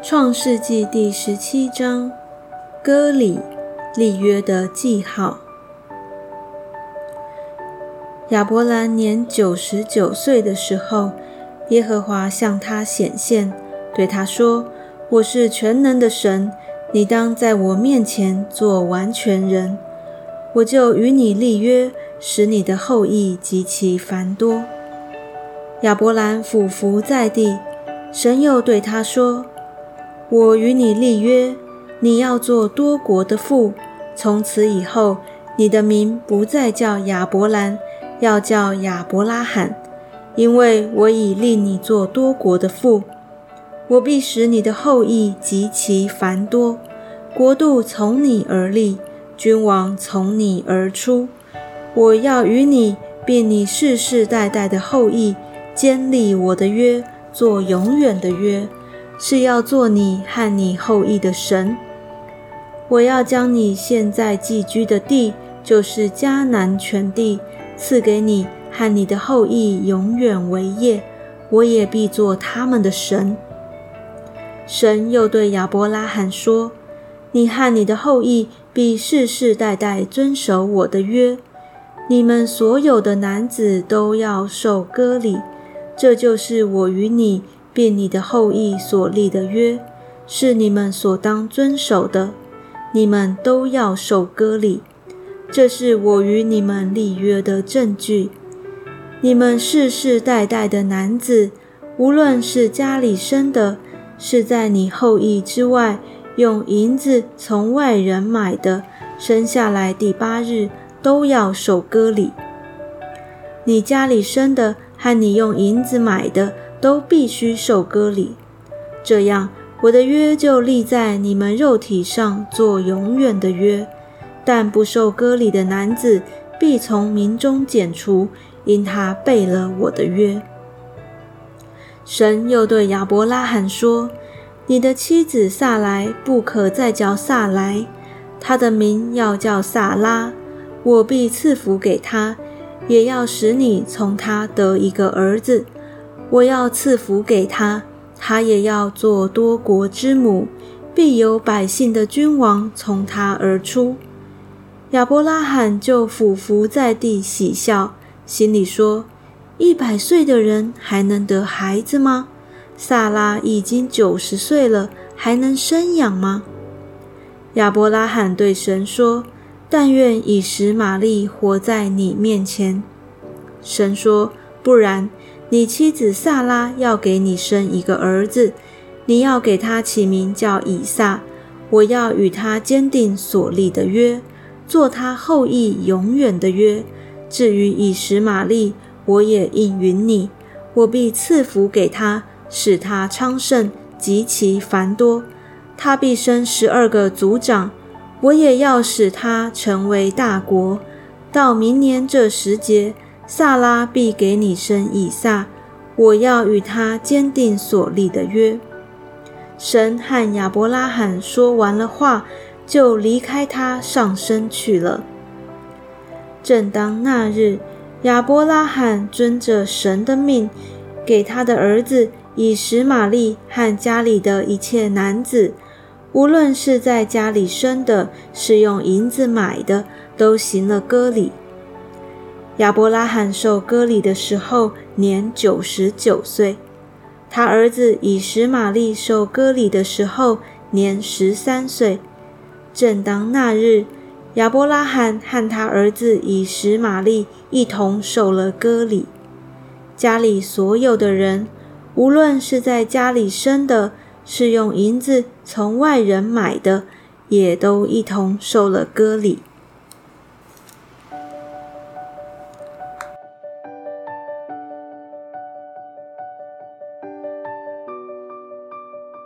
创世纪第十七章，歌里立约的记号。亚伯兰年九十九岁的时候，耶和华向他显现，对他说：“我是全能的神，你当在我面前做完全人，我就与你立约，使你的后裔极其繁多。”亚伯兰俯伏在地，神又对他说。我与你立约，你要做多国的父。从此以后，你的名不再叫亚伯兰，要叫亚伯拉罕，因为我已立你做多国的父。我必使你的后裔极其繁多，国度从你而立，君王从你而出。我要与你，并你世世代代的后裔，坚立我的约，做永远的约。是要做你和你后裔的神。我要将你现在寄居的地，就是迦南全地，赐给你和你的后裔永远为业。我也必做他们的神。神又对亚伯拉罕说：“你和你的后裔必世世代代遵守我的约。你们所有的男子都要受割礼。这就是我与你。”便你的后裔所立的约，是你们所当遵守的。你们都要受割礼，这是我与你们立约的证据。你们世世代代的男子，无论是家里生的，是在你后裔之外用银子从外人买的，生下来第八日都要受割礼。你家里生的和你用银子买的。都必须受割礼，这样我的约就立在你们肉体上，做永远的约。但不受割礼的男子必从民中剪除，因他背了我的约。神又对亚伯拉罕说：“你的妻子萨来不可再叫萨来，她的名要叫萨拉。我必赐福给她，也要使你从他得一个儿子。”我要赐福给他，他也要做多国之母，必有百姓的君王从他而出。亚伯拉罕就俯伏在地喜笑，心里说：一百岁的人还能得孩子吗？萨拉已经九十岁了，还能生养吗？亚伯拉罕对神说：但愿以实玛利活在你面前。神说：不然。你妻子萨拉要给你生一个儿子，你要给他起名叫以撒。我要与他坚定所立的约，做他后裔永远的约。至于以实玛利，我也应允你，我必赐福给他，使他昌盛极其繁多。他必生十二个族长，我也要使他成为大国。到明年这时节。萨拉必给你生以撒，我要与他坚定所立的约。神和亚伯拉罕说完了话，就离开他上升去了。正当那日，亚伯拉罕遵着神的命，给他的儿子以实玛利和家里的一切男子，无论是在家里生的，是用银子买的，都行了割礼。亚伯拉罕受割礼的时候年九十九岁，他儿子以实玛利受割礼的时候年十三岁。正当那日，亚伯拉罕和他儿子以实玛利一同受了割礼。家里所有的人，无论是在家里生的，是用银子从外人买的，也都一同受了割礼。